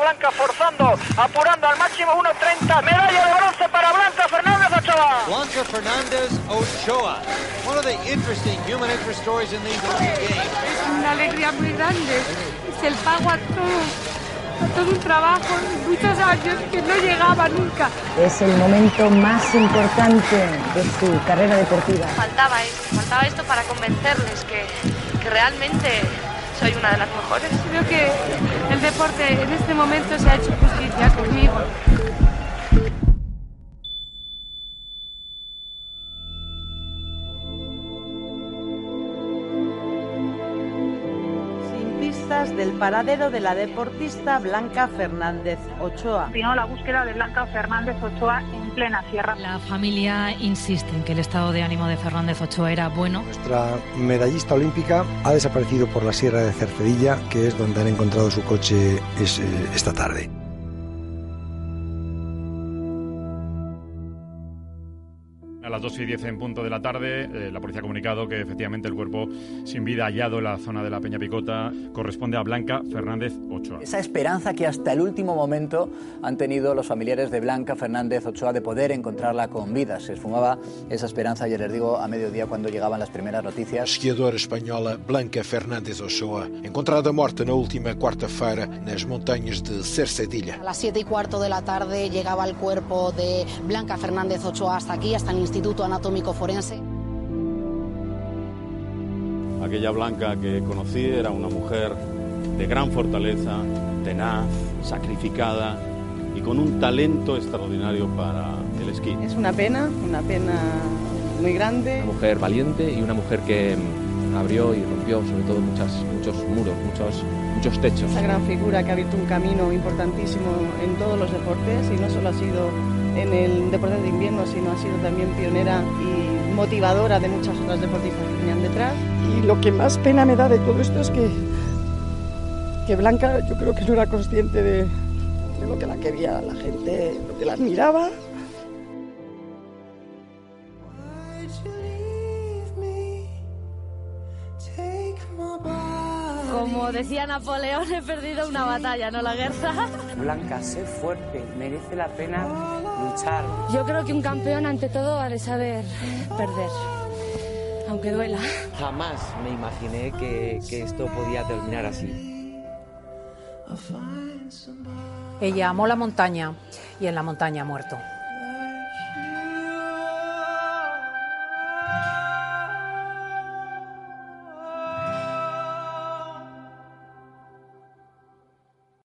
Blanca forzando, apurando al máximo 1.30. Medalla de bronce para Blanca Fernández Ochoa. Blanca Fernández Ochoa. One of the interesting human interest stories in these Olympic Games. Es una alegría muy grande. Es el pago a todo, a todo un trabajo, muchos años que no llegaba nunca. Es el momento más importante de su carrera deportiva. Faltaba esto, faltaba esto para convencerles que, que realmente soy una de las mejores. Creo que el deporte en este momento se ha hecho justicia conmigo. Pistas del paradero de la deportista Blanca Fernández Ochoa. La búsqueda de Blanca Fernández Ochoa en plena sierra. La familia insiste en que el estado de ánimo de Fernández Ochoa era bueno. Nuestra medallista olímpica ha desaparecido por la sierra de Cercedilla, que es donde han encontrado su coche eh, esta tarde. A las 2 y 10 en punto de la tarde, eh, la policía ha comunicado que efectivamente el cuerpo sin vida hallado en la zona de la Peña Picota corresponde a Blanca Fernández Ochoa. Esa esperanza que hasta el último momento han tenido los familiares de Blanca Fernández Ochoa de poder encontrarla con vida. Se esfumaba esa esperanza, ayer les digo, a mediodía cuando llegaban las primeras noticias. Esquiadora espanhola Blanca Fernández Ochoa, encontrada morta na última quarta-feira nas montanhas de Cercedilla. A las 7 y cuarto de la tarde llegaba el cuerpo de Blanca Fernández Ochoa hasta aquí, hasta el Instituto Anatómico Forense. Aquella Blanca que conocí era una mujer de gran fortaleza, tenaz, sacrificada y con un talento extraordinario para el esquí. Es una pena, una pena muy grande. Una mujer valiente y una mujer que abrió y rompió sobre todo muchas, muchos muros, muchos, muchos techos. Esa gran figura que ha abierto un camino importantísimo en todos los deportes y no solo ha sido en el deporte de invierno, sino ha sido también pionera y motivadora de muchas otras deportistas que venían detrás. Y lo que más pena me da de todo esto es que, que Blanca yo creo que no era consciente de, de lo que la quería la gente, lo que la admiraba. Como decía Napoleón, he perdido una batalla, no la guerra. Blanca, sé fuerte, merece la pena luchar. Yo creo que un campeón ante todo ha de saber perder, aunque duela. Jamás me imaginé que, que esto podía terminar así. Ella amó la montaña y en la montaña ha muerto.